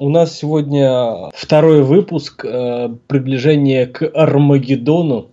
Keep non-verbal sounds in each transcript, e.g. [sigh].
У нас сегодня второй выпуск э, приближение к Армагеддону.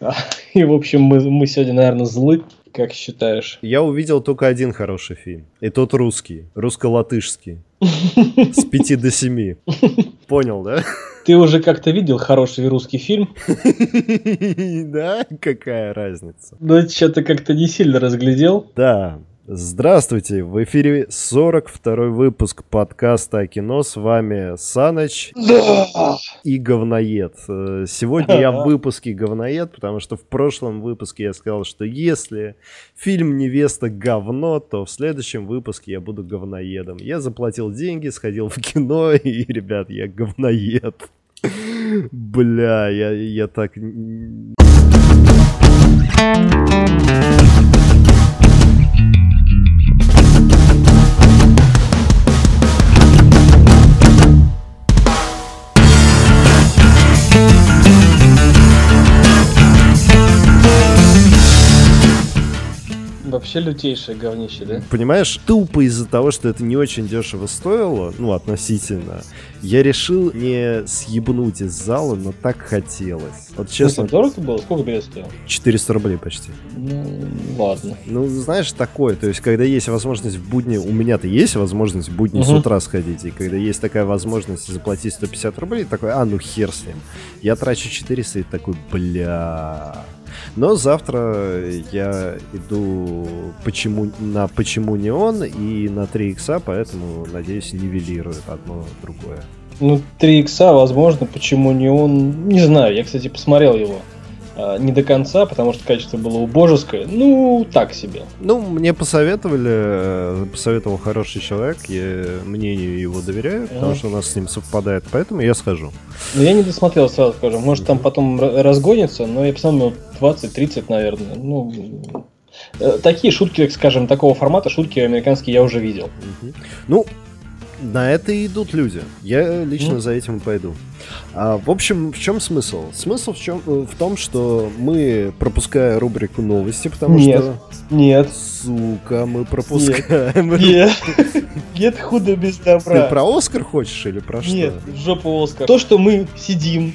[laughs] И, в общем, мы, мы сегодня, наверное, злы, как считаешь? Я увидел только один хороший фильм. И тот русский, русско-латышский. С пяти до семи. [laughs] Понял, да? Ты уже как-то видел хороший русский фильм? [laughs] Да, какая разница? Ну, что-то как-то не сильно разглядел. Да, Здравствуйте! В эфире 42 выпуск подкаста о кино. С вами Саныч да! и Говноед. Э, сегодня я в [laughs] выпуске Говноед, потому что в прошлом выпуске я сказал, что если фильм «Невеста» говно, то в следующем выпуске я буду говноедом. Я заплатил деньги, сходил в кино, [laughs] и, ребят, я говноед. Бля, я, я так... Вообще лютейшее говнище, да? Понимаешь, тупо из-за того, что это не очень дешево стоило, ну, относительно, я решил не съебнуть из зала, но так хотелось. Вот честно. Ну, дорого было? Сколько билет стоил? 400 рублей почти. Ну, ладно. Ну, знаешь, такое, то есть, когда есть возможность в будни, у меня-то есть возможность в будни угу. с утра сходить, и когда есть такая возможность заплатить 150 рублей, такой, а, ну хер с ним. Я трачу 400 и такой, бля... Но завтра я иду почему, на «Почему не он» и на 3 икса, поэтому, надеюсь, нивелирует одно другое. Ну, 3 икса, возможно, почему не он, не знаю, я, кстати, посмотрел его. А, не до конца, потому что качество было убожеское. Ну, так себе. Ну, мне посоветовали, э, посоветовал хороший человек, я мнению его доверяю, потому что у нас с ним совпадает, поэтому я схожу. Ну, я не досмотрел, сразу скажу. Может, там потом разгонится, но я посмотрел 20-30, наверное. Ну, э, такие шутки, скажем, такого формата, шутки американские я уже видел. Ну, на это и идут люди. Я лично mm. за этим пойду. А, в общем, в чем смысл? Смысл в, чем, в том, что мы, пропуская рубрику новости, потому нет, что... Нет. Сука, мы пропускаем. Нет. Нет худо без добра. Ты про Оскар хочешь или про что? Нет, жопу Оскар. То, что мы сидим,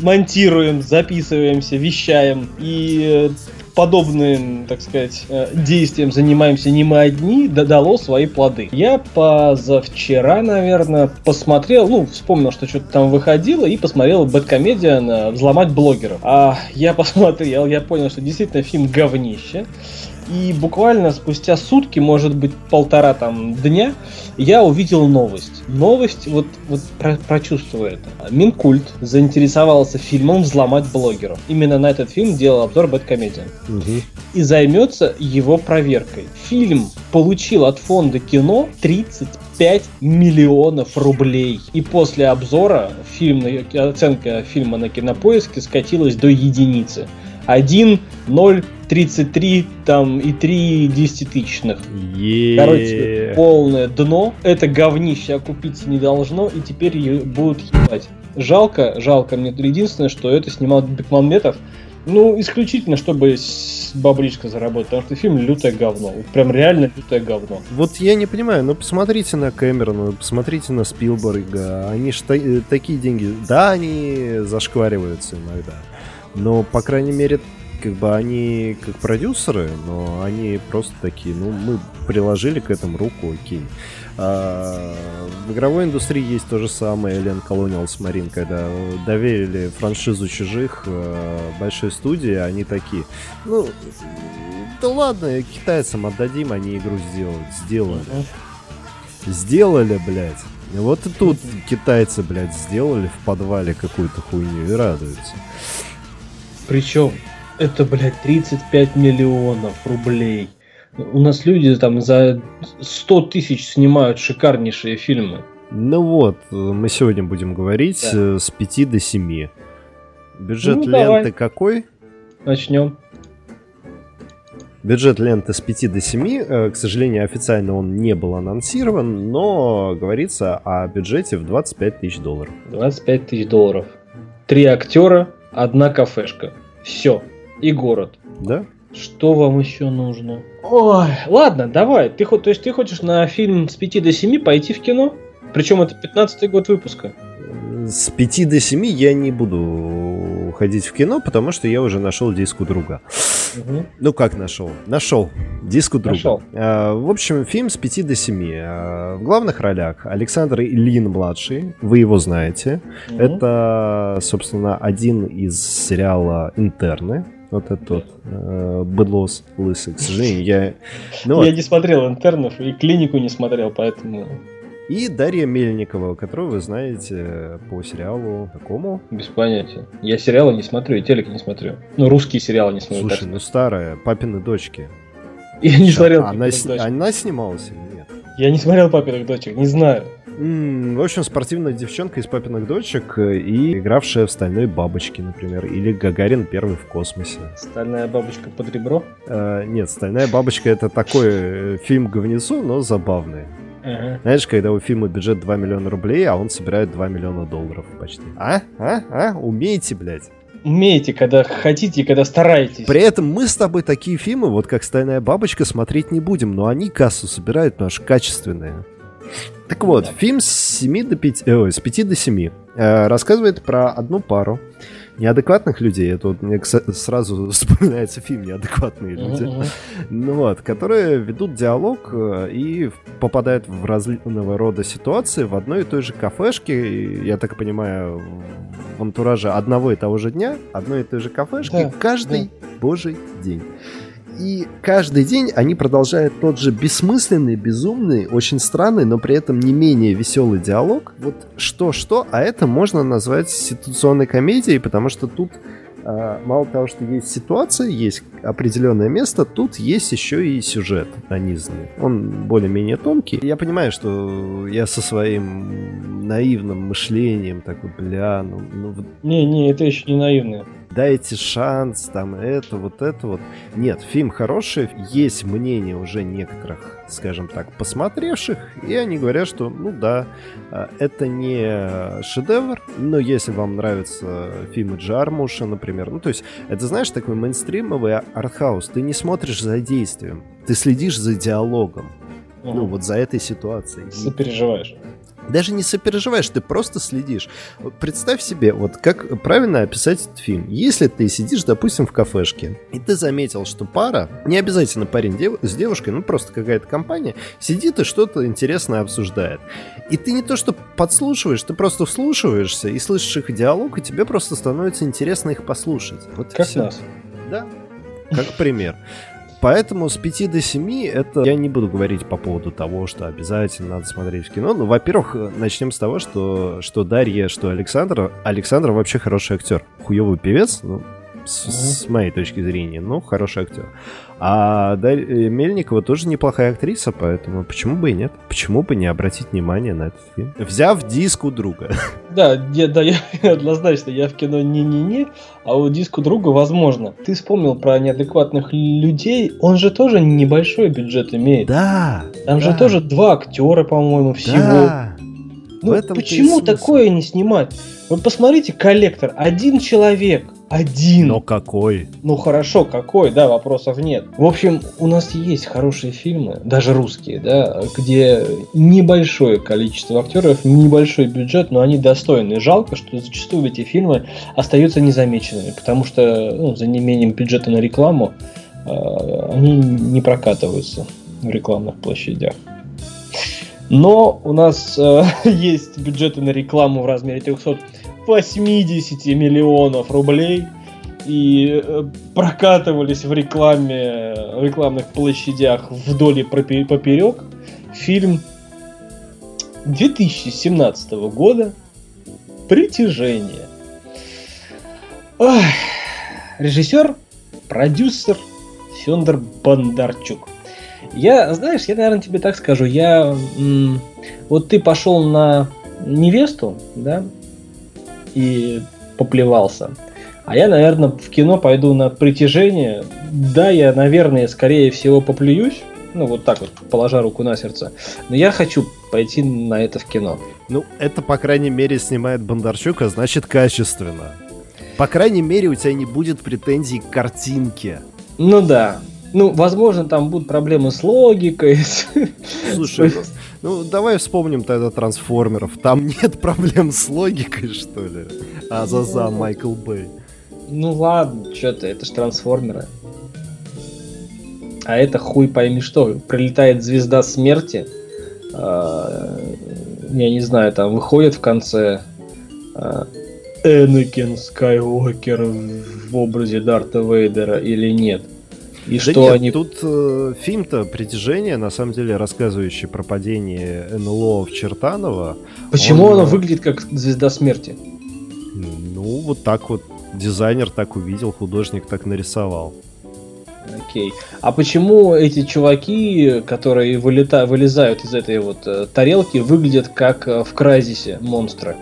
монтируем, записываемся, вещаем и э, подобным, так сказать, э, действием занимаемся не мы одни, дало свои плоды. Я позавчера, наверное, посмотрел, ну, вспомнил, что что-то там выходило, и посмотрел Бэткомедиан «Взломать блогеров». А я [laughs] посмотрел, я понял, что действительно фильм говнище. И буквально спустя сутки, может быть, полтора там дня, я увидел новость. Новость, вот, вот про, прочувствую это. Минкульт заинтересовался фильмом «Взломать блогеров». Именно на этот фильм делал обзор Бэткомедиан. Угу. И займется его проверкой. Фильм получил от фонда кино 35 миллионов рублей. И после обзора фильм, оценка фильма на кинопоиске скатилась до единицы. 1, 0, 33 там и 3 десятитысячных. Короче, полное дно. Это говнище окупиться не должно, и теперь ее будут ебать. Жалко, жалко мне. Единственное, что это снимал Бекмамбетов. Ну, исключительно, чтобы бабличка заработать, потому что фильм лютое говно. Прям реально лютое говно. Вот я не понимаю, ну посмотрите на Кэмерона, посмотрите на Спилберга. Они та- э, такие деньги. Да, они зашквариваются иногда. Но, по крайней мере, как бы они как продюсеры, но они просто такие, ну, мы приложили к этому руку, окей. А, в игровой индустрии есть то же самое, Alien Colonials Marine, когда доверили франшизу чужих а, большой студии, они такие, ну, да ладно, китайцам отдадим, они игру сделают. Сделали. Сделали, блядь. Вот и тут китайцы, блядь, сделали в подвале какую-то хуйню и радуются. Причем это, блядь, 35 миллионов рублей. У нас люди там за 100 тысяч снимают шикарнейшие фильмы. Ну вот, мы сегодня будем говорить да. Э, с 5 до 7. Бюджет ну, ленты давай. какой? Начнем. Бюджет ленты с 5 до 7. Э, к сожалению, официально он не был анонсирован, но говорится о бюджете в 25 тысяч долларов. 25 тысяч долларов. Три актера, одна кафешка. Все и город. Да? Что вам еще нужно? Ой, ладно, давай. Ты, то есть ты хочешь на фильм с 5 до 7 пойти в кино? Причем это 15-й год выпуска. С 5 до 7 я не буду ходить в кино, потому что я уже нашел диску друга. Угу. Ну как нашел? Нашел. Диску друга. Нашел. А, в общем, фильм с 5 до 7. А, в главных ролях Александр Ильин младший. Вы его знаете. Угу. Это, собственно, один из сериала Интерны. Вот этот вот э, быдлос лысый. К сожалению, я... Ну, я вот. не смотрел интернов и клинику не смотрел, поэтому... И Дарья Мельникова, которую вы знаете по сериалу какому? Без понятия. Я сериалы не смотрю, и телек не смотрю. Ну, русские сериалы не смотрю. Слушай, ну старая, папины дочки. [laughs] Я не смотрел она, с... она снималась или нет? Я не смотрел папиных дочек, не знаю. В общем, спортивная девчонка из папиных дочек э, и игравшая в «Стальной бабочке», например, или «Гагарин первый в космосе». «Стальная бабочка под ребро»? Uh, нет, «Стальная бабочка» — это такой э, фильм говнецо, но забавный. Ага. Знаешь, когда у фильма бюджет 2 миллиона рублей, а он собирает 2 миллиона долларов почти. А? А? А? Умеете, блядь? Умеете, когда хотите, когда стараетесь. При этом мы с тобой такие фильмы, вот как «Стальная бабочка», смотреть не будем, но они кассу собирают, потому что качественные. Так вот, да. фильм с 7 до 5, э, с 5 до 7 э, рассказывает про одну пару, неадекватных людей. Это вот мне сразу [laughs] вспоминается фильм «Неадекватные люди». Ну вот, которые ведут диалог э, и попадают в разного рода ситуации в одной и той же кафешке. Я так понимаю, в антураже одного и того же дня, одной и той же кафешки да, каждый да. божий день. И каждый день они продолжают тот же бессмысленный, безумный, очень странный, но при этом не менее веселый диалог. Вот что-что, а это можно назвать ситуационной комедией, потому что тут а, мало того, что есть ситуация, есть определенное место, тут есть еще и сюжет нанизанный. Он более-менее тонкий. Я понимаю, что я со своим наивным мышлением такой, бля, ну... ну... Не-не, это еще не наивное дайте шанс, там это, вот это вот. Нет, фильм хороший, есть мнение уже некоторых, скажем так, посмотревших, и они говорят, что, ну да, а, это не шедевр, но если вам нравятся фильмы Джармуша, например, ну то есть, это, знаешь, такой мейнстримовый артхаус, ты не смотришь за действием, ты следишь за диалогом. Угу. Ну, вот за этой ситуацией. Сопереживаешь даже не сопереживаешь, ты просто следишь. Представь себе, вот как правильно описать этот фильм. Если ты сидишь, допустим, в кафешке, и ты заметил, что пара, не обязательно парень дев, с девушкой, ну просто какая-то компания, сидит и что-то интересное обсуждает. И ты не то что подслушиваешь, ты просто вслушиваешься и слышишь их диалог, и тебе просто становится интересно их послушать. Вот как все. нас. Да, как пример. Поэтому с 5 до 7 это я не буду говорить по поводу того, что обязательно надо смотреть в кино. Ну, во-первых, начнем с того, что, что Дарья, что Александр. Александр вообще хороший актер. Хуевый певец, ну, с, с моей точки зрения, ну, хороший актер. А Дарья э, Мельникова тоже неплохая актриса, поэтому почему бы и нет? Почему бы не обратить внимание на этот фильм? Взяв диск у друга. [laughs] Да, я, да, я [laughs] однозначно, я в кино не-не-не, а у диску друга возможно. Ты вспомнил про неадекватных людей, он же тоже небольшой бюджет имеет. Да. Там да. же тоже два актера, по-моему, всего. Да. Ну, почему такое не снимать? Вот посмотрите, коллектор, один человек – один. Но какой? Ну хорошо, какой, да, вопросов нет. В общем, у нас есть хорошие фильмы, даже русские, да, где небольшое количество актеров, небольшой бюджет, но они достойны. Жалко, что зачастую эти фильмы остаются незамеченными, потому что ну, за неимением бюджета на рекламу э, они не прокатываются в рекламных площадях. Но у нас э, [laughs] есть бюджеты на рекламу в размере 300 80 миллионов рублей и э, прокатывались в рекламе, в рекламных площадях вдоль и поперек фильм 2017 года «Притяжение». Ой. Режиссер, продюсер Федор Бондарчук. Я, знаешь, я, наверное, тебе так скажу. Я, м- вот ты пошел на невесту, да, и поплевался. А я, наверное, в кино пойду на притяжение. Да, я, наверное, скорее всего поплююсь. Ну, вот так вот, положа руку на сердце. Но я хочу пойти на это в кино. Ну, это, по крайней мере, снимает Бондарчук, а значит, качественно. По крайней мере, у тебя не будет претензий к картинке. Ну да. Ну, возможно, там будут проблемы с логикой. Слушай, [laughs] Ну, давай вспомним тогда трансформеров. Там [laughs] нет проблем с логикой, что ли? А за за Майкл Бэй. Ну ладно, что ты, это ж трансформеры. А это хуй пойми что. Прилетает звезда смерти. А, я не знаю, там выходит в конце а, Энакин Скайуокер в образе Дарта Вейдера или нет. И да что нет, они... Тут э, фильм-то «Притяжение», на самом деле рассказывающий про падение НЛО в Чертаново. Почему он... оно выглядит как звезда смерти? Ну, вот так вот дизайнер так увидел, художник так нарисовал. Окей. А почему эти чуваки, которые вылета... вылезают из этой вот э, тарелки, выглядят как э, в Кразисе монстры?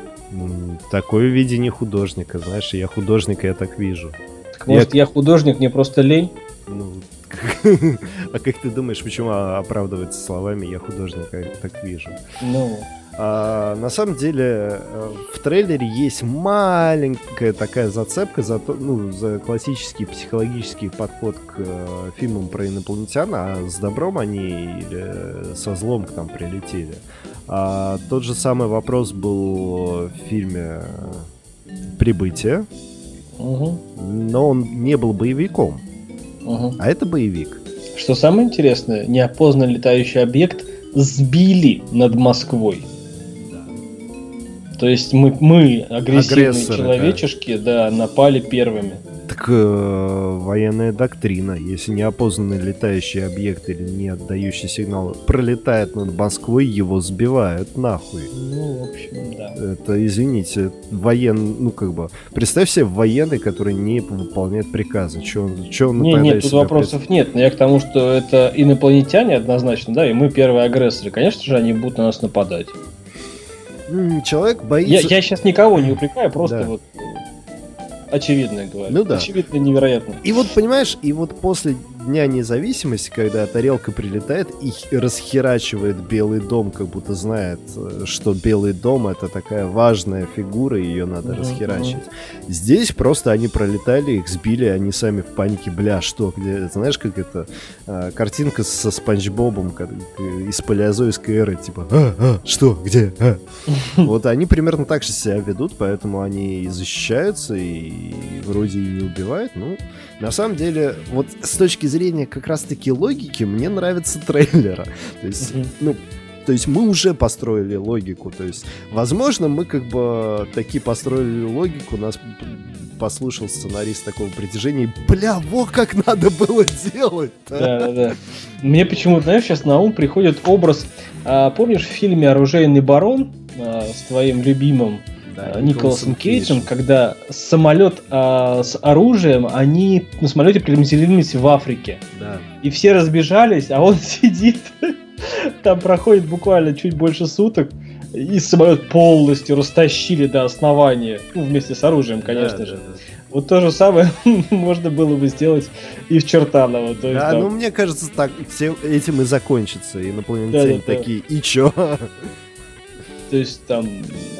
Такое видение художника, знаешь, я художника, я так вижу. Так, может, я... я художник, мне просто лень? Ну, [laughs] а как ты думаешь, почему оправдывается словами «я художник, я так вижу»? Ну... А, на самом деле э, в трейлере есть маленькая такая зацепка за, то, ну, за классический психологический подход к э, фильмам про инопланетян, а с добром они или со злом к нам прилетели. А, тот же самый вопрос был в фильме «Прибытие», угу. но он не был боевиком. Угу. А это боевик. Что самое интересное, неопознанный летающий объект сбили над Москвой. То есть мы, мы агрессивные Агрессоры, человечешки, да. да, напали первыми. Так э, военная доктрина. Если неопознанный летающий объект или не отдающий сигнал пролетает над Москвой, его сбивают нахуй. Ну, в общем, да. Это, извините, воен... Ну, как бы... Представь себе военный, который не выполняет приказы. Че он, че он не, нет, тут вопросов пред... нет. Но я к тому, что это инопланетяне однозначно, да, и мы первые агрессоры. Конечно же, они будут на нас нападать. Человек боится... Я, я сейчас никого не упрекаю, просто да. вот очевидное говорю. Ну да. Очевидно невероятно. И вот, понимаешь, и вот после Дня независимости, когда тарелка прилетает и расхерачивает Белый дом, как будто знает, э, что Белый дом это такая важная фигура, ее надо uh-huh, расхерачить. Здесь просто они пролетали, их сбили, они сами в панике, бля, что, где, знаешь, как это, а, картинка со Спанч Бобом как, из палеозойской эры, типа, а, а, что, где, а? [laughs] Вот они примерно так же себя ведут, поэтому они и защищаются, и вроде и не убивают, ну, на самом деле, вот с точки зрения как раз-таки логики, мне нравится трейлера. То есть, mm-hmm. ну, то есть мы уже построили логику. То есть, возможно, мы как бы таки построили логику, нас послушал сценарист такого притяжения, бля, во как надо было делать Да, да, да. Мне почему-то, знаешь, сейчас на ум приходит образ, а, помнишь в фильме «Оружейный барон» а, с твоим любимым да, э, Николасом Кейджем, когда самолет а, с оружием, они на самолете приземлились в Африке. Да. И все разбежались, а он [laughs] сидит. Там проходит буквально чуть больше суток. И самолет полностью растащили до основания. Ну, вместе с оружием, конечно да, же. Да, да. Вот то же самое [laughs] можно было бы сделать и в Чертаново. То есть, да, там... ну мне кажется, так этим и закончится. Инопланетяне да, да, такие, да. и чё? То есть там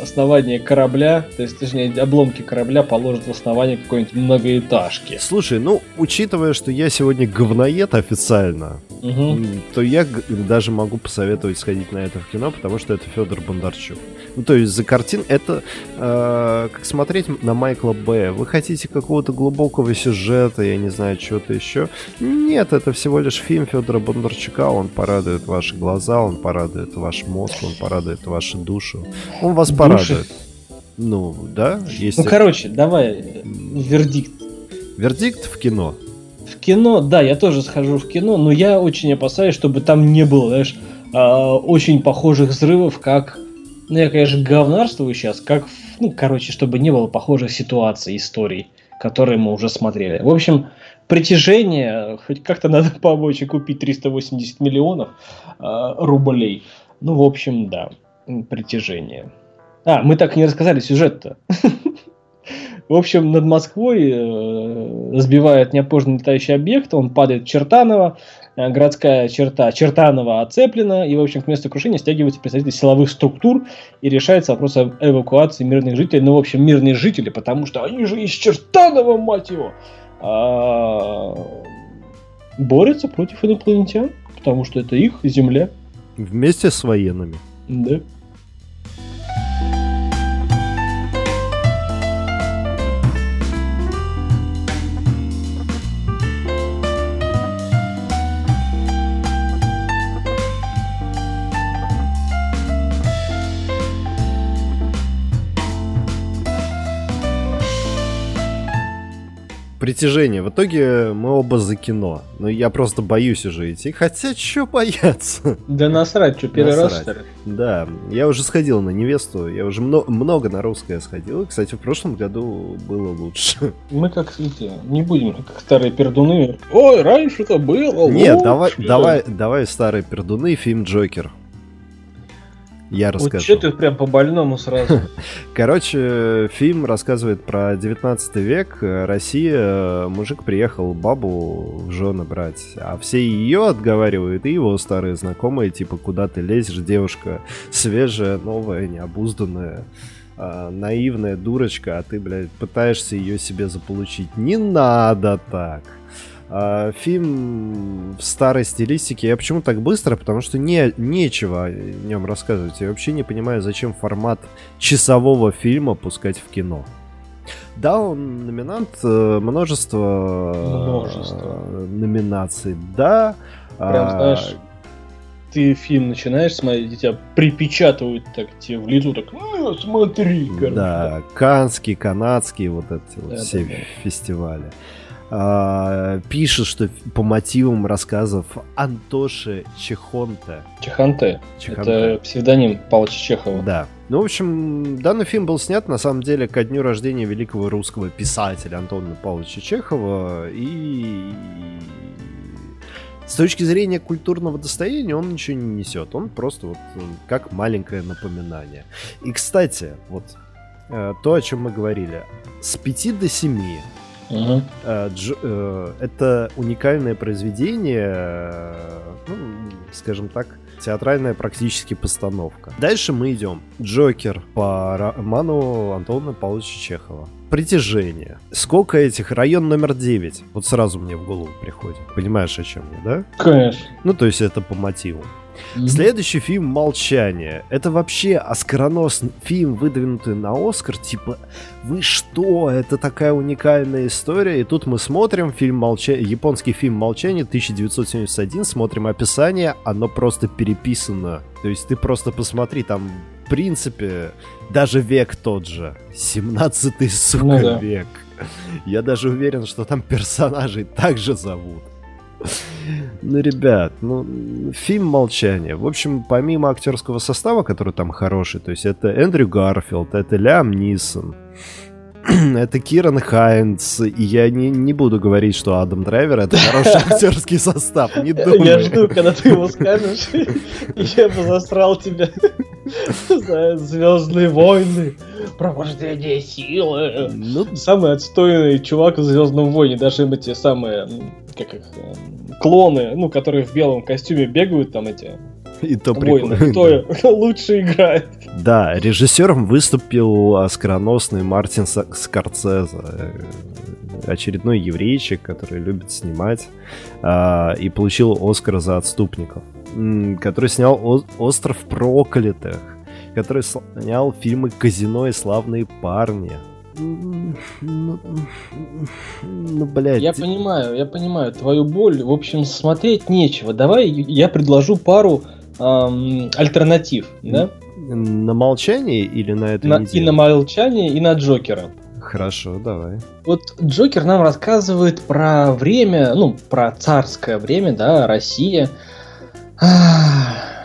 основание корабля, то есть, точнее, обломки корабля положат в основание какой-нибудь многоэтажки. Слушай, ну, учитывая, что я сегодня говноед официально, угу. то я даже могу посоветовать сходить на это в кино, потому что это Федор Бондарчук. Ну, то есть за картин это э, как смотреть на Майкла Б. Вы хотите какого-то глубокого сюжета, я не знаю, чего-то еще. Нет, это всего лишь фильм Федора Бондарчука. Он порадует ваши глаза, он порадует ваш мозг, он порадует вашу душу. Он вас Души? порадует. Ну, да, есть. Ну, короче, давай вердикт. Вердикт в кино. В кино, да, я тоже схожу в кино, но я очень опасаюсь, чтобы там не было, знаешь, а, очень похожих взрывов, как ну, я, конечно, говнарствую сейчас, как, ну, короче, чтобы не было похожих ситуаций, историй, которые мы уже смотрели. В общем, притяжение, хоть как-то надо [laughs] помочь и купить 380 миллионов э, рублей. Ну, в общем, да, притяжение. А, мы так и не рассказали сюжет-то. В общем, над Москвой э, сбивает неопознанный летающий объект, он падает в Чертаново, Э, городская черта Чертанова оцеплена, и, в общем, к месту крушения стягиваются представители силовых структур и решается вопрос об эвакуации мирных жителей. Ну, в общем, мирные жители, потому что они же из Чертанова, мать его! А... Борются против инопланетян, потому что это их земля. Вместе с военными. Да. Притяжение. В итоге мы оба за кино. Но я просто боюсь уже идти. Хотя, что бояться? Да насрать, что первый раз, Насрать. что ли? Да, я уже сходил на невесту. Я уже мно- много на русское сходил. И, Кстати, в прошлом году было лучше. Мы как эти, не будем как старые пердуны. Ой, раньше-то было. Нет, лучше». давай, давай, давай старые пердуны, фильм Джокер. Я Вот расскажу. что ты прям по больному сразу. [laughs] Короче, фильм рассказывает про 19 век. Э, Россия, э, мужик приехал бабу в жены брать, а все ее отговаривают, и его старые знакомые, типа, куда ты лезешь, девушка свежая, новая, необузданная, а, наивная дурочка, а ты, блядь, пытаешься ее себе заполучить. Не надо так. А, Фильм в старой стилистике. Я почему так быстро? Потому что не, нечего о нем рассказывать. Я вообще не понимаю, зачем формат часового фильма пускать в кино. Да, он номинант, э, множество, э, Множество. номинаций, да. Прям, А, знаешь, ты фильм начинаешь смотреть, тебя припечатывают так тебе в лицо, так, «А, смотри, короче. Да, канские, канадские, вот эти вот Да, все да, да. А, пишет, что по мотивам рассказов Антоши Чехонта. Чеханте. Чеханте. Это псевдоним Павла Чехова. Да. Ну, в общем, данный фильм был снят, на самом деле, ко дню рождения великого русского писателя Антона Павловича Чехова. И с точки зрения культурного достояния он ничего не несет. Он просто вот как маленькое напоминание. И, кстати, вот э, то, о чем мы говорили. С 5 до 7 Э, Дж- э, это уникальное произведение, э, ну, скажем так, театральная практически постановка. Дальше мы идем. Джокер по роману Антона Павловича Чехова. Притяжение. Сколько этих? Район номер 9. Вот сразу мне в голову приходит. Понимаешь, о чем я, да? Конечно. Ну, то есть это по мотиву. Мгм. Следующий фильм «Молчание». Это вообще оскароносный фильм, выдвинутый на Оскар. Типа, вы что? Это такая уникальная история. И тут мы смотрим фильм «Молчание», японский фильм «Молчание» 1971, смотрим описание, оно просто переписано. То есть ты просто посмотри, там, в принципе, даже век тот же. 17-й, сука, Ну да. век. Я даже уверен, что там персонажей так же зовут. Ну, ребят, ну, фильм «Молчание». В общем, помимо актерского состава, который там хороший, то есть это Эндрю Гарфилд, это Лиам Нисон, [clears throat] это Киран Хайнс, и я не, не буду говорить, что Адам Драйвер это хороший [laughs] актерский состав, не думаю. Я жду, когда ты его скажешь, [laughs] и я бы засрал тебя [laughs] за Звездные войны, пробуждение силы. Ну, Самый отстойный чувак в Звездном войне, даже им эти самые, как их, клоны, ну, которые в белом костюме бегают, там эти и то воины, прикольно. кто [laughs] лучше играет. Да, режиссером выступил оскароносный Мартин Скорцезе. э, Очередной еврейчик, который любит снимать. а, и получил Оскар за отступников. Который снял Остров проклятых. Который снял фильмы Казино и славные парни. Ну, ну, блядь. Я понимаю, я понимаю твою боль. В общем, смотреть нечего. Давай я предложу пару ам, альтернатив, да? На молчание или на эту На- и на молчание, и на Джокера. Хорошо, давай. Вот Джокер нам рассказывает про время, ну, про царское время, да, Россия. Ах,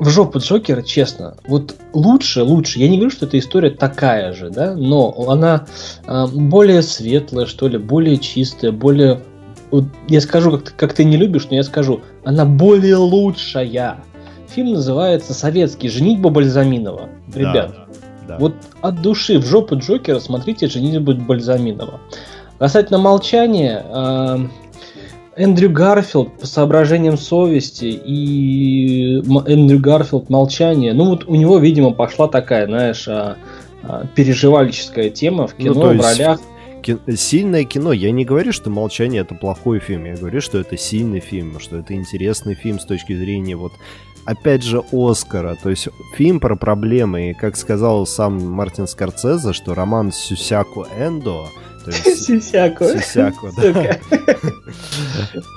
В жопу Джокера, честно, вот лучше, лучше. Я не говорю, что эта история такая же, да, но она а, более светлая, что ли, более чистая, более... вот я скажу, как ты, как ты не любишь, но я скажу, она более лучшая. Фильм называется «Советский. Женитьба Бальзаминова». Ребят, Да. вот от души в жопу Джокера смотрите «Женитьба Бальзаминова». Касательно молчания, э, Эндрю Гарфилд по соображениям совести и Эндрю Гарфилд молчание. Ну вот у него, видимо, пошла такая, знаешь, а, а, переживальческая тема в Ну, кино, в есть ролях. Ки- Сильное кино. Я не говорю, что «Молчание» — это плохой фильм. Я говорю, что это сильный фильм, что это интересный фильм с точки зрения вот опять же, Оскара. То есть фильм про проблемы. И, как сказал сам Мартин Скорцезе, что роман Сюсяку Эндо Сисяку. [laughs] Сисяку, [laughs]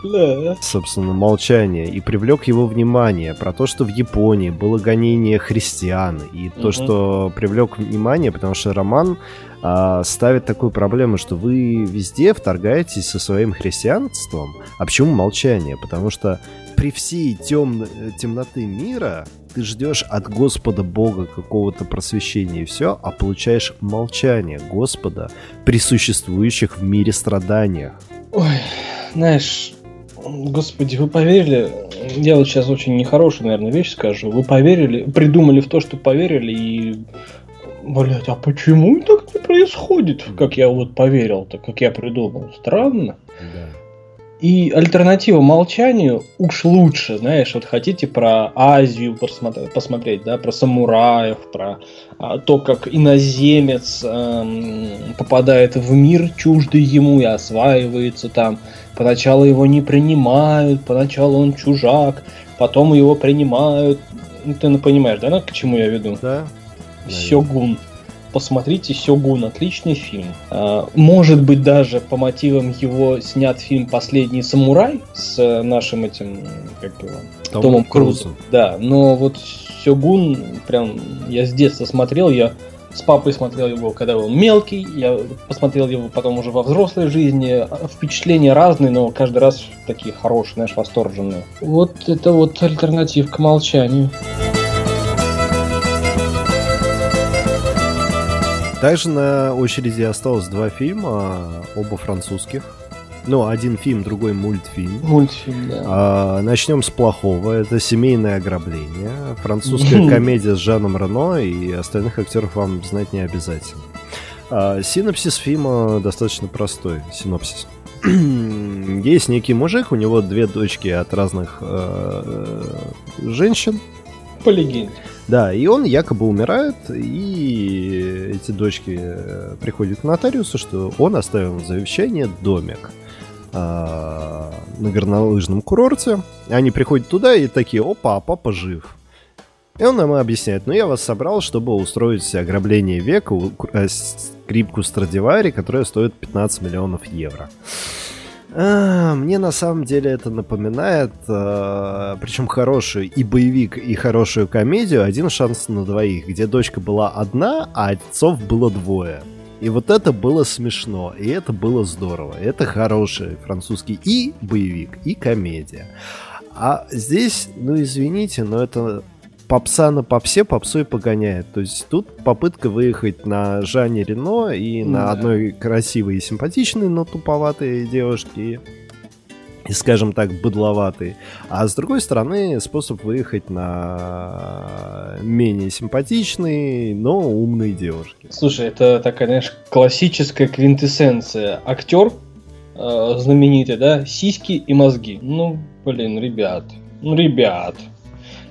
да. Собственно, молчание. И привлек его внимание про то, что в Японии было гонение христиан. И то, что привлек внимание, потому что роман а, ставит такую проблему, что вы везде вторгаетесь со своим христианством. А почему молчание? Потому что при всей тем... темноты мира ты ждешь от Господа Бога какого-то просвещения и все, а получаешь молчание Господа при существующих в мире страданиях. Ой, знаешь, Господи, вы поверили? Я вот сейчас очень нехорошую, наверное, вещь скажу. Вы поверили, придумали в то, что поверили, и Блять, а почему так не происходит, как я вот поверил-то, как я придумал? Странно. Да. И альтернатива молчанию уж лучше, знаешь, вот хотите про Азию посмотреть, да, про самураев, про а, то, как иноземец эм, попадает в мир чуждый ему и осваивается там. Поначалу его не принимают, поначалу он чужак, потом его принимают. Ну, ты ну, понимаешь, да, к чему я веду? Да. Сёгун посмотрите Сёгун, отличный фильм. А, может быть, даже по мотивам его снят фильм «Последний самурай» с нашим этим, как его, Том Томом Крузом. Да, но вот Сёгун, прям, я с детства смотрел, я с папой смотрел его, когда он мелкий, я посмотрел его потом уже во взрослой жизни. Впечатления разные, но каждый раз такие хорошие, знаешь, восторженные. Вот это вот альтернативка молчанию. Также на очереди осталось два фильма, оба французских. Ну, один фильм, другой мультфильм. Мультфильм, да. А, начнем с плохого. Это «Семейное ограбление». Французская [laughs] комедия с Жаном Рено, и остальных актеров вам знать не обязательно. А, синопсис фильма достаточно простой. Синопсис. [clears throat] Есть некий мужик, у него две дочки от разных э, женщин. По легенде. Да, и он якобы умирает, и эти дочки э, приходят к нотариусу, что он оставил в завещание домик а, на горнолыжном курорте. Они приходят туда и такие, опа, а папа жив. И он нам объясняет, ну я вас собрал, чтобы устроить ограбление века, э, скрипку Страдивари, которая стоит 15 миллионов евро. Мне на самом деле это напоминает, а, причем хорошую и боевик, и хорошую комедию «Один шанс на двоих», где дочка была одна, а отцов было двое. И вот это было смешно, и это было здорово. Это хороший французский и боевик, и комедия. А здесь, ну извините, но это попса на попсе попсой погоняет. То есть тут попытка выехать на Жанне Рено и на одной красивой и симпатичной, но туповатой девушке и, скажем так, быдловатый. А с другой стороны, способ выехать на менее симпатичный, но умной девушке. Слушай, это такая, знаешь, классическая квинтэссенция. Актер э, знаменитый, да, сиськи и мозги. Ну, блин, ребят, ну, ребят,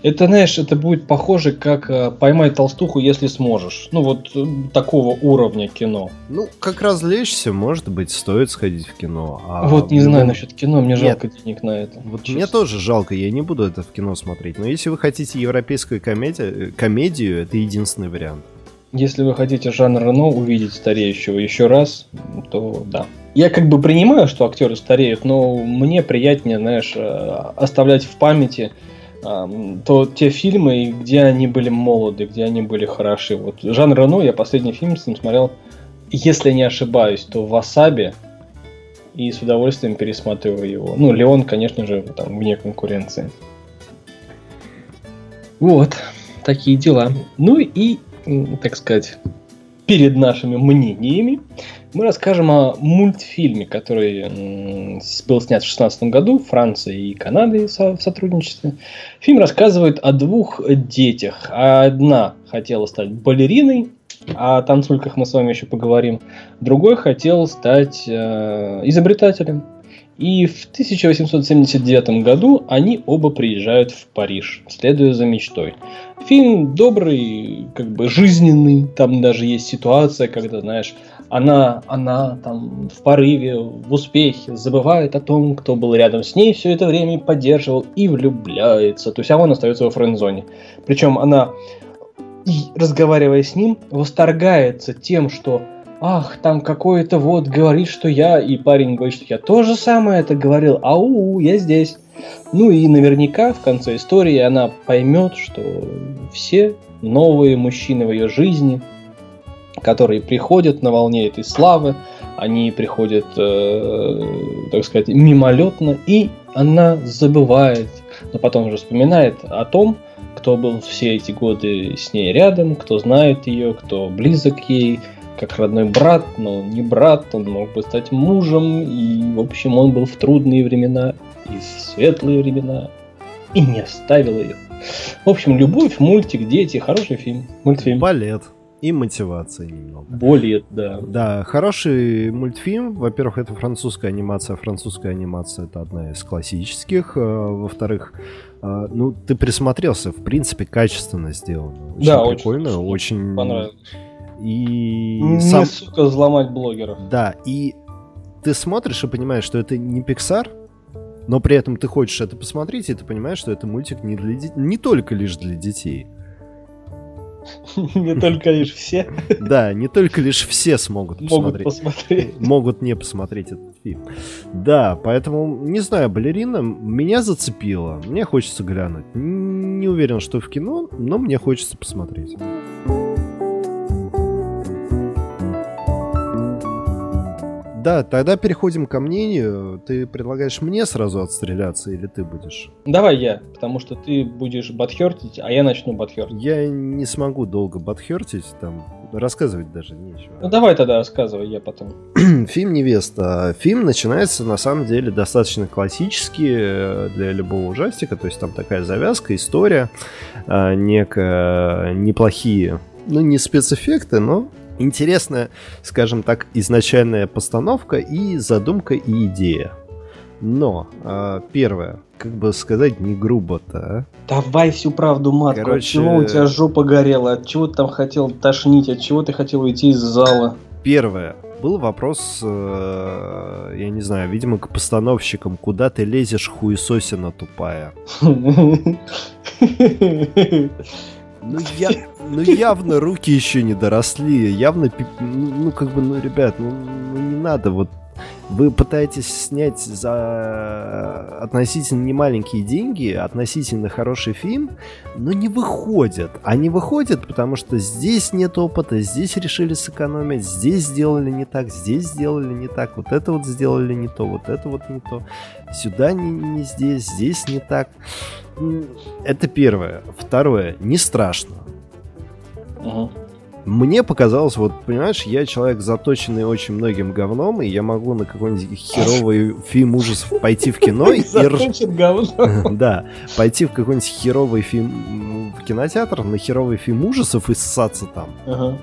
это, знаешь, это будет похоже, как э, «Поймай толстуху, если сможешь». Ну, вот э, такого уровня кино. Ну, как развлечься, может быть, стоит сходить в кино. А вот не любом... знаю насчет кино, мне Нет. жалко денег на это. Вот честно. мне тоже жалко, я не буду это в кино смотреть. Но если вы хотите европейскую комедию, э, комедию это единственный вариант. Если вы хотите жанр Рено увидеть стареющего еще раз, то да. Я как бы принимаю, что актеры стареют, но мне приятнее, знаешь, оставлять в памяти то те фильмы, где они были молоды, где они были хороши. Вот Жан Рено, я последний фильм с ним смотрел, если не ошибаюсь, то в Асабе, и с удовольствием пересматриваю его. Ну, Леон, конечно же, там вне конкуренции. Вот, такие дела. Ну и, так сказать, перед нашими мнениями мы расскажем о мультфильме, который был снят в 2016 году Франции и Канаде в сотрудничестве. Фильм рассказывает о двух детях. Одна хотела стать балериной, о танцульках мы с вами еще поговорим. Другой хотел стать э, изобретателем. И в 1879 году они оба приезжают в Париж, следуя за мечтой. Фильм добрый, как бы жизненный, там даже есть ситуация, когда, знаешь, она, она там в порыве, в успехе забывает о том, кто был рядом с ней все это время поддерживал и влюбляется. То есть, а он остается во френд-зоне. Причем она, разговаривая с ним, восторгается тем, что ах, там какой-то вот говорит, что я, и парень говорит, что я тоже самое это говорил, ау, я здесь. Ну и наверняка в конце истории она поймет, что все новые мужчины в ее жизни, которые приходят на волне этой славы, они приходят, э, так сказать, мимолетно, и она забывает, но потом уже вспоминает о том, кто был все эти годы с ней рядом, кто знает ее, кто близок ей, как родной брат, но не брат, он мог бы стать мужем, и, в общем, он был в трудные времена и в светлые времена, и не оставил ее. В общем, любовь, мультик, дети, хороший фильм, мультфильм. Балет и мотивация немного. Более, да. Да, хороший мультфильм. Во-первых, это французская анимация. Французская анимация это одна из классических. А, во-вторых, а, ну, ты присмотрелся, в принципе, качественно сделано. Очень да, прикольно, очень... очень... Понравилось. И не, сам... сука, взломать блогеров. Да, и ты смотришь и понимаешь, что это не Pixar, но при этом ты хочешь это посмотреть, и ты понимаешь, что это мультик не, для де... не только лишь для детей. [laughs] Не только лишь все. Да, не только лишь все смогут посмотреть. Могут посмотреть. Могут не посмотреть этот фильм. Да, поэтому, не знаю, балерина меня зацепила. Мне хочется глянуть. Не уверен, что в кино, но мне хочется посмотреть. Да, тогда переходим ко мнению. Ты предлагаешь мне сразу отстреляться или ты будешь? Давай я, потому что ты будешь батхертить, а я начну батхертить. Я не смогу долго батхертить, там рассказывать даже нечего. Ну давай тогда рассказывай, я потом. [clears throat] Фильм «Невеста». Фильм начинается на самом деле достаточно классически э, для любого ужастика, то есть там такая завязка, история, э, некая, неплохие, ну не спецэффекты, но интересная, скажем так, изначальная постановка и задумка и идея. Но, э, первое, как бы сказать не грубо-то, а? Давай всю правду матку. Короче... От чего у тебя жопа горела? От чего ты там хотел тошнить? От чего ты хотел уйти из зала? Первое. Был вопрос, э, я не знаю, видимо, к постановщикам, куда ты лезешь, хуесосина тупая. [laughs] Ну, я, ну явно руки еще не доросли, явно, ну, ну как бы, ну, ребят, ну, ну не надо вот вы пытаетесь снять за относительно немаленькие деньги, относительно хороший фильм, но не выходят. Они выходят, потому что здесь нет опыта, здесь решили сэкономить, здесь сделали не так, здесь сделали не так, вот это вот сделали не то, вот это вот не то, сюда не, не здесь, здесь не так. Это первое. Второе, не страшно. Угу. Мне показалось, вот, понимаешь, я человек заточенный очень многим говном, и я могу на какой-нибудь херовый фильм ужасов пойти в кино и... [laughs] Да, пойти в какой-нибудь херовый фильм в кинотеатр, на херовый фильм ужасов и ссаться там.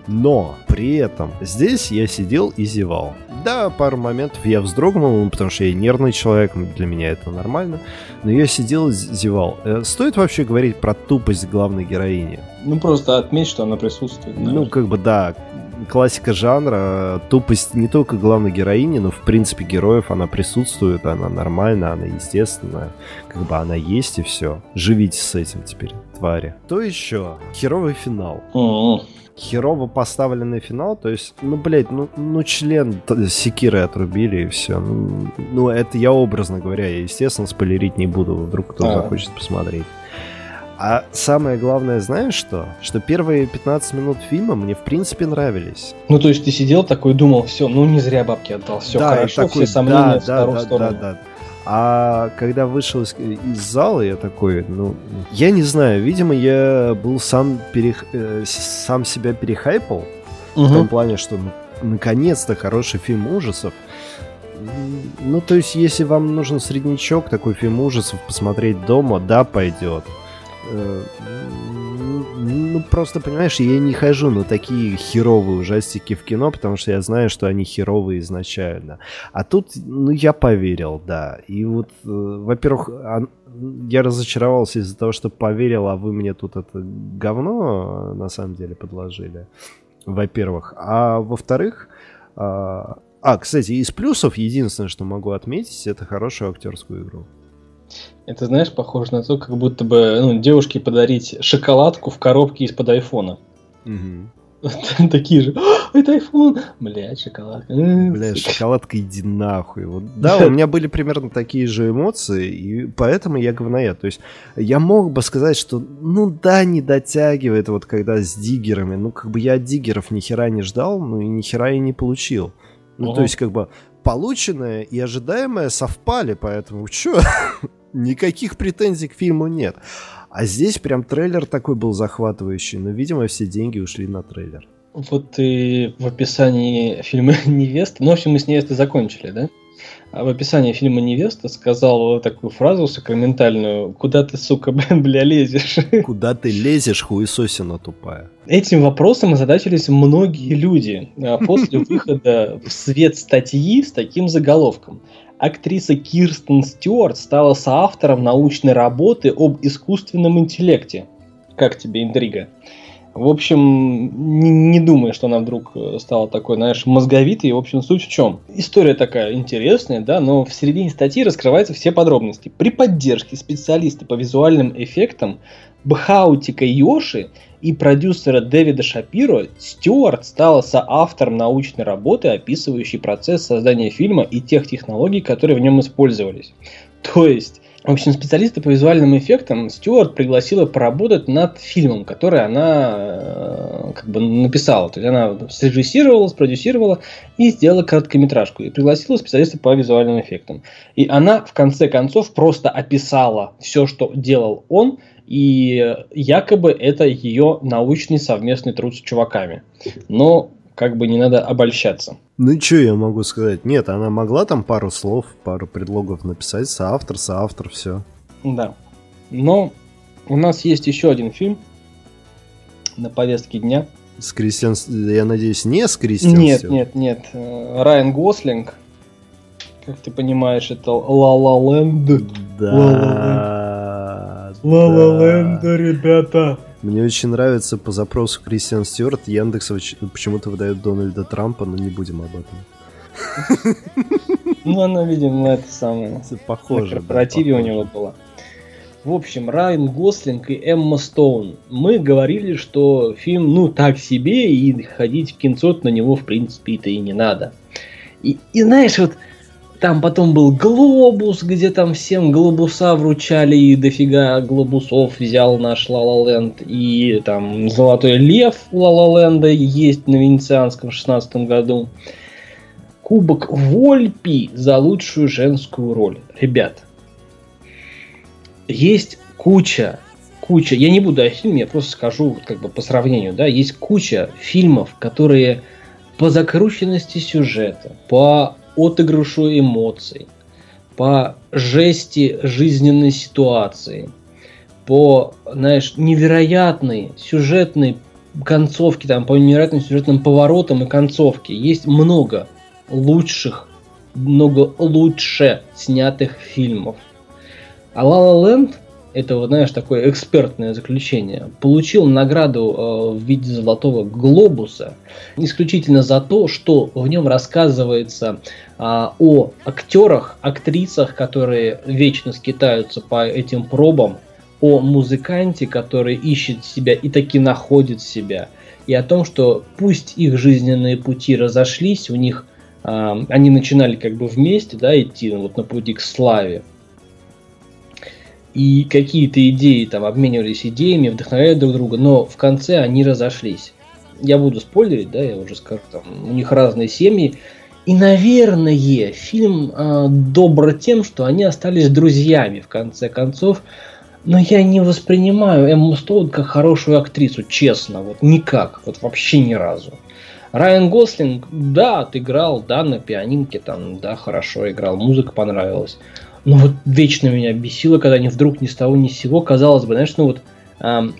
Но при этом здесь я сидел и зевал. Да, пару моментов я вздрогнул, потому что я нервный человек, для меня это нормально. Но я сидел и зевал. Э, стоит вообще говорить про тупость главной героини? Ну, просто отметь, что она присутствует. Наверное. Ну, как бы, да, классика жанра, тупость не только главной героини, но, в принципе, героев, она присутствует, она нормальная, она естественная, как бы она есть и все. Живите с этим теперь, твари. То еще? Херовый финал. Mm-hmm херово поставленный финал, то есть, ну, блядь, ну, ну член секиры отрубили и все. Ну, ну, это я образно говоря, я, естественно, спойлерить не буду, вдруг кто а. захочет посмотреть. А самое главное, знаешь что? Что первые 15 минут фильма мне в принципе нравились. Ну, то есть ты сидел такой, думал, все, ну не зря бабки отдал, все да, хорошо, такой, все сомнения да, в да, да, Да, да. А когда вышел из, из зала, я такой, ну, я не знаю, видимо, я был сам, перех, э, сам себя перехайпал. Угу. В том плане, что ну, наконец-то хороший фильм ужасов. Ну, то есть, если вам нужен среднячок, такой фильм ужасов посмотреть дома, да, пойдет. Э, ну, просто, понимаешь, я не хожу на такие херовые ужастики в кино, потому что я знаю, что они херовые изначально. А тут, ну, я поверил, да. И вот, э, во-первых, я разочаровался из-за того, что поверил, а вы мне тут это говно, на самом деле, подложили. Во-первых. А во-вторых, а, кстати, из плюсов единственное, что могу отметить, это хорошую актерскую игру. Это, знаешь, похоже на то, как будто бы ну, девушке подарить шоколадку в коробке из-под айфона. Угу. [laughs] Такие же. Это iPhone! Блядь, шоколадка. Бля, [laughs] шоколадка, иди нахуй. Вот, [laughs] да, у меня были примерно такие же эмоции, и поэтому я говноед. То есть я мог бы сказать, что ну да, не дотягивает, вот когда с диггерами. Ну, как бы я от диггеров ни хера не ждал, ну и ни хера и не получил. Ну, то есть, как бы, полученное и ожидаемое совпали, поэтому что? Никаких претензий к фильму нет. А здесь прям трейлер такой был захватывающий, но, видимо, все деньги ушли на трейлер. Вот и в описании фильма [laughs] «Невеста», ну, в общем, мы с «Невестой» закончили, да? А в описании фильма «Невеста» сказал такую фразу сакраментальную «Куда ты, сука, [laughs] бля, лезешь?» [laughs] Куда ты лезешь, хуесосина тупая? Этим вопросом озадачились многие люди а после выхода в свет статьи с таким заголовком. Актриса Кирстен Стюарт стала соавтором научной работы об искусственном интеллекте. Как тебе интрига? В общем, не, не думаю, что она вдруг э, стала такой, знаешь, мозговитой. В общем, суть в чем? История такая интересная, да, но в середине статьи раскрываются все подробности. При поддержке специалиста по визуальным эффектам Бхаутика Йоши и продюсера Дэвида Шапиро Стюарт стала соавтором научной работы, описывающей процесс создания фильма и тех технологий, которые в нем использовались. То есть в общем, специалиста по визуальным эффектам Стюарт пригласила поработать над фильмом, который она э, как бы написала. То есть она срежиссировала, спродюсировала и сделала короткометражку. И пригласила специалиста по визуальным эффектам. И она в конце концов просто описала все, что делал он, и якобы это ее научный совместный труд с чуваками. Но как бы не надо обольщаться. Ну и что я могу сказать? Нет, она могла там пару слов, пару предлогов написать, соавтор, соавтор, все. Да. Но у нас есть еще один фильм на повестке дня. С Кристиан... Я надеюсь, не с Кристиан Нет, нет, нет. Э, Райан Гослинг. Как ты понимаешь, это Ла Ла Ленд. Да. Ла Ла Ленд, ребята. Мне очень нравится по запросу Кристиан Стюарт Яндекс почему-то выдает Дональда Трампа, но не будем об этом. Ну, она, видимо, это самое. Похоже. На корпоративе у него была. В общем, Райан Гослинг и Эмма Стоун. Мы говорили, что фильм, ну, так себе, и ходить в кинцот на него, в принципе-то и не надо. И, и знаешь, вот там потом был глобус, где там всем глобуса вручали, и дофига глобусов взял наш Ла Ленд. И там Золотой Лев у Ла Ленда есть на Венецианском 16 году. Кубок Вольпи за лучшую женскую роль. Ребят, есть куча, куча, я не буду о фильме, я просто скажу как бы по сравнению, да, есть куча фильмов, которые по закрученности сюжета, по отыгрышу эмоций, по жести жизненной ситуации, по, знаешь, невероятной сюжетной концовке, там, по невероятным сюжетным поворотам и концовке. Есть много лучших, много лучше снятых фильмов. А La La это, вот, знаешь, такое экспертное заключение, получил награду э, в виде золотого глобуса исключительно за то, что в нем рассказывается э, о актерах, актрисах, которые вечно скитаются по этим пробам, о музыканте, который ищет себя и таки находит себя, и о том, что пусть их жизненные пути разошлись, у них э, они начинали как бы вместе, да, идти вот на пути к славе, и какие-то идеи там обменивались идеями, вдохновляли друг друга, но в конце они разошлись. Я буду спойлерить, да, я уже скажу, там, у них разные семьи. И, наверное, фильм э, добр тем, что они остались друзьями в конце концов. Но я не воспринимаю Эмму Стоун как хорошую актрису, честно, вот никак, вот вообще ни разу. Райан Гослинг, да, отыграл, да, на пианинке там, да, хорошо играл, музыка понравилась. Но вот вечно меня бесило, когда они вдруг ни с того ни с сего, казалось бы, знаешь, ну вот эм,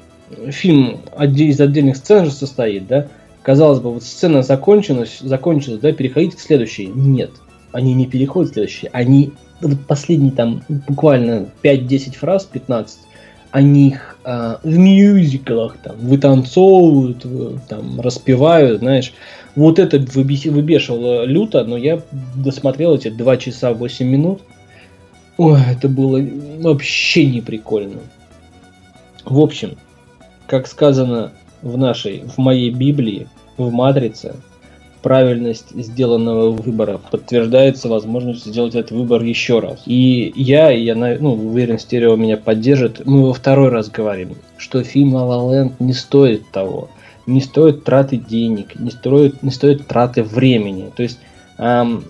фильм из отдельных сцен же состоит, да, казалось бы, вот сцена закончилась, закончилась, да, переходить к следующей. Нет, они не переходят к следующей, они вот последние там буквально 5-10 фраз, 15, о них э, в мюзиклах там вытанцовывают, там распевают, знаешь. Вот это выбешивало люто, но я досмотрел эти 2 часа 8 минут. Ой, это было вообще не прикольно. В общем, как сказано в нашей, в моей Библии, в Матрице, правильность сделанного выбора подтверждается возможностью сделать этот выбор еще раз. И я, я ну, уверен, стерео меня поддержит, мы во второй раз говорим, что фильм La La не стоит того, не стоит траты денег, не стоит, не стоит траты времени. То есть, эм,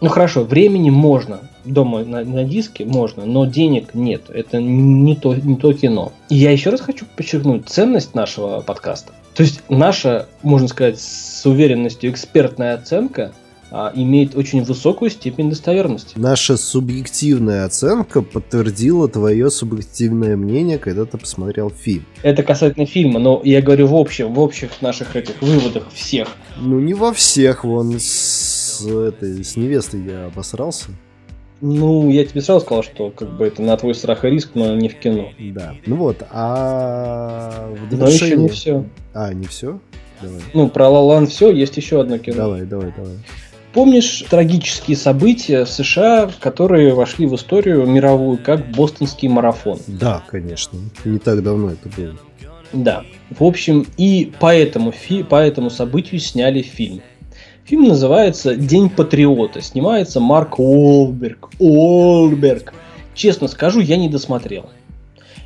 ну хорошо, времени можно, дома на, на диске можно, но денег нет. Это не то, не то кино. И я еще раз хочу подчеркнуть ценность нашего подкаста. То есть наша, можно сказать, с уверенностью экспертная оценка а, имеет очень высокую степень достоверности. Наша субъективная оценка подтвердила твое субъективное мнение, когда ты посмотрел фильм. Это касательно фильма, но я говорю в общем, в общих наших этих выводах всех. Ну не во всех, вон с, этой, с невестой я обосрался. Ну, я тебе сразу сказал, что как бы это на твой страх и риск, но не в кино. Да. Ну вот, а в. Но еще не все. А, не все? Давай. Ну, про Лалан все, есть еще одно кино. Давай, давай, давай. Помнишь трагические события в США, которые вошли в историю мировую, как бостонский марафон? Да, конечно. Не так давно это было. Да. В общем, и по этому, фи- по этому событию сняли фильм. Фильм называется «День патриота». Снимается Марк Уолберг. Уолберг. Честно скажу, я не досмотрел.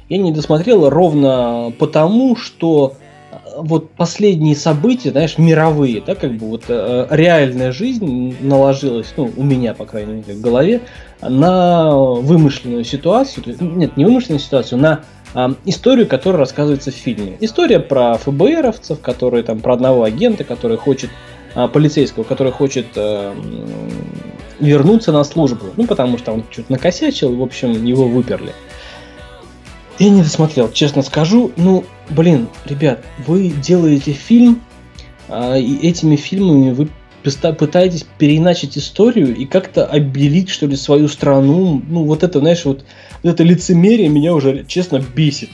Я не досмотрел ровно потому, что э, вот последние события, знаешь, мировые, да, как бы вот э, реальная жизнь наложилась, ну, у меня, по крайней мере, в голове, на вымышленную ситуацию, нет, не вымышленную ситуацию, на э, историю, которая рассказывается в фильме. История про ФБРовцев, которые там, про одного агента, который хочет полицейского, который хочет э, вернуться на службу. Ну, потому что он что-то накосячил, в общем, его выперли. Я не досмотрел, честно скажу. Ну, блин, ребят, вы делаете фильм, э, и этими фильмами вы пытаетесь переиначить историю и как-то обелить, что ли, свою страну. Ну, вот это, знаешь, вот это лицемерие меня уже, честно, бесит.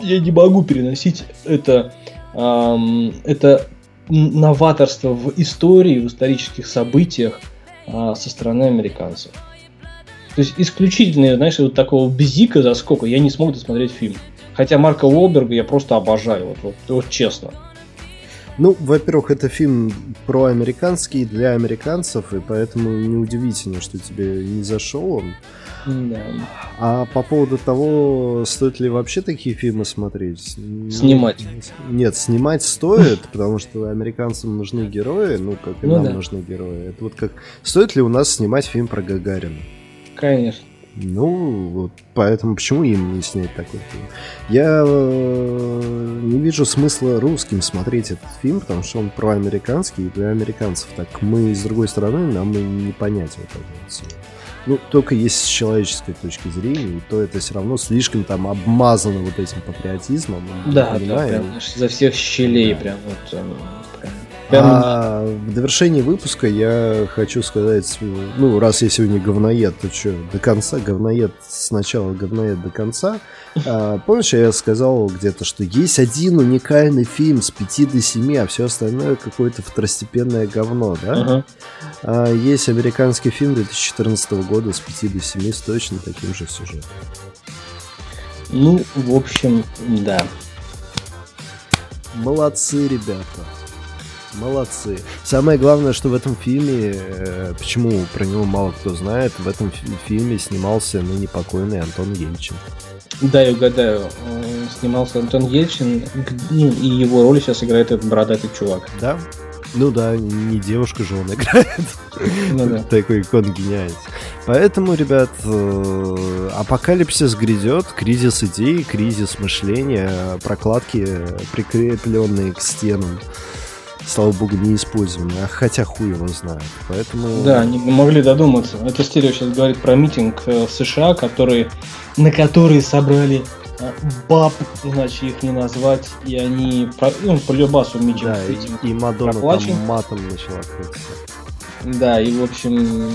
Я не могу переносить это, эм, это новаторство в истории, в исторических событиях а, со стороны американцев. То есть исключительно, знаешь, вот такого безика за сколько я не смог досмотреть фильм. Хотя Марка Уолберга я просто обожаю, вот, вот, вот честно. Ну, во-первых, это фильм про американский для американцев, и поэтому неудивительно, что тебе не зашел он. Да. А по поводу того, стоит ли вообще такие фильмы смотреть? Снимать. Нет, снимать стоит, потому что американцам нужны герои, ну, как и ну, нам да. нужны герои. Это вот как... Стоит ли у нас снимать фильм про Гагарина? Конечно. Ну, вот поэтому почему им не снять такой фильм? Я э, не вижу смысла русским смотреть этот фильм, потому что он проамериканский и для американцев. Так мы, с другой стороны, нам и не понять вот это ну, только есть с человеческой точки зрения, то это все равно слишком там обмазано вот этим патриотизмом. Да, да, прям за всех щелей да. прям вот Прям... А в довершении выпуска я хочу сказать, ну, раз я сегодня говноед, то что, до конца говноед, сначала говноед до конца. А, помнишь, я сказал где-то, что есть один уникальный фильм с 5 до 7, а все остальное какое-то второстепенное говно, да? Uh-huh. А, есть американский фильм 2014 года с 5 до 7 с точно таким же сюжетом. Ну, в общем, да. Молодцы, ребята. Молодцы. Самое главное, что в этом фильме, э, почему про него мало кто знает, в этом фильме снимался ныне покойный Антон Ельчин. Да, я угадаю. Снимался Антон Ельчин, ну, и его роль сейчас играет этот бородатый чувак. Да? Ну да, не девушка же он играет. Ну, да. [laughs] Такой икон гениальный. Поэтому, ребят, э, апокалипсис грядет, кризис идей, кризис мышления, прокладки, прикрепленные к стенам слава богу, не использованы, а хотя хуй его знает. Поэтому... Да, они могли додуматься. Это стерео сейчас говорит про митинг э, в США, который, на который собрали э, баб, иначе их не назвать, и они, ну, по любасу митинг да, и, и Мадонна проплачен. там матом начала крыться. Да, и, в общем,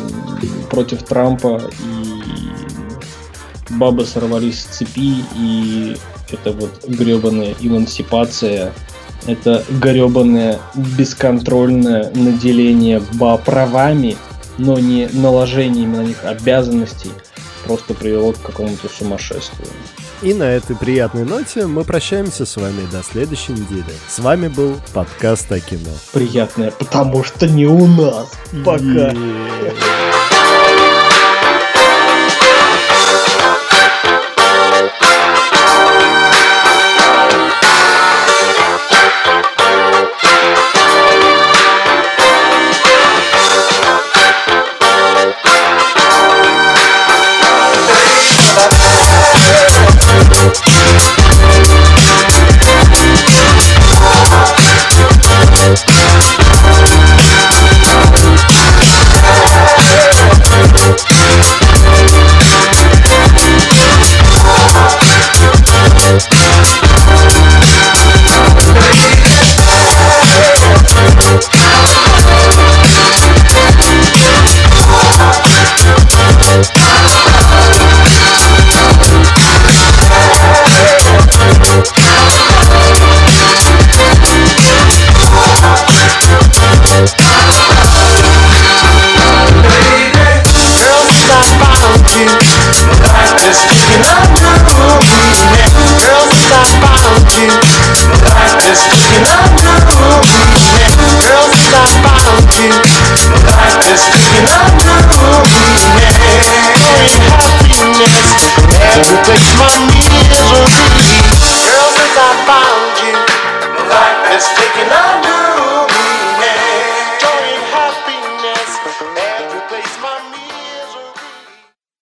против Трампа и бабы сорвались с цепи, и это вот гребаная эмансипация, это гребаное бесконтрольное наделение ба правами, но не наложением на них обязанностей, просто привело к какому-то сумасшествию. И на этой приятной ноте мы прощаемся с вами до следующей недели. С вами был подкаст о кино. Приятное, потому что не у нас. Пока. Yeah.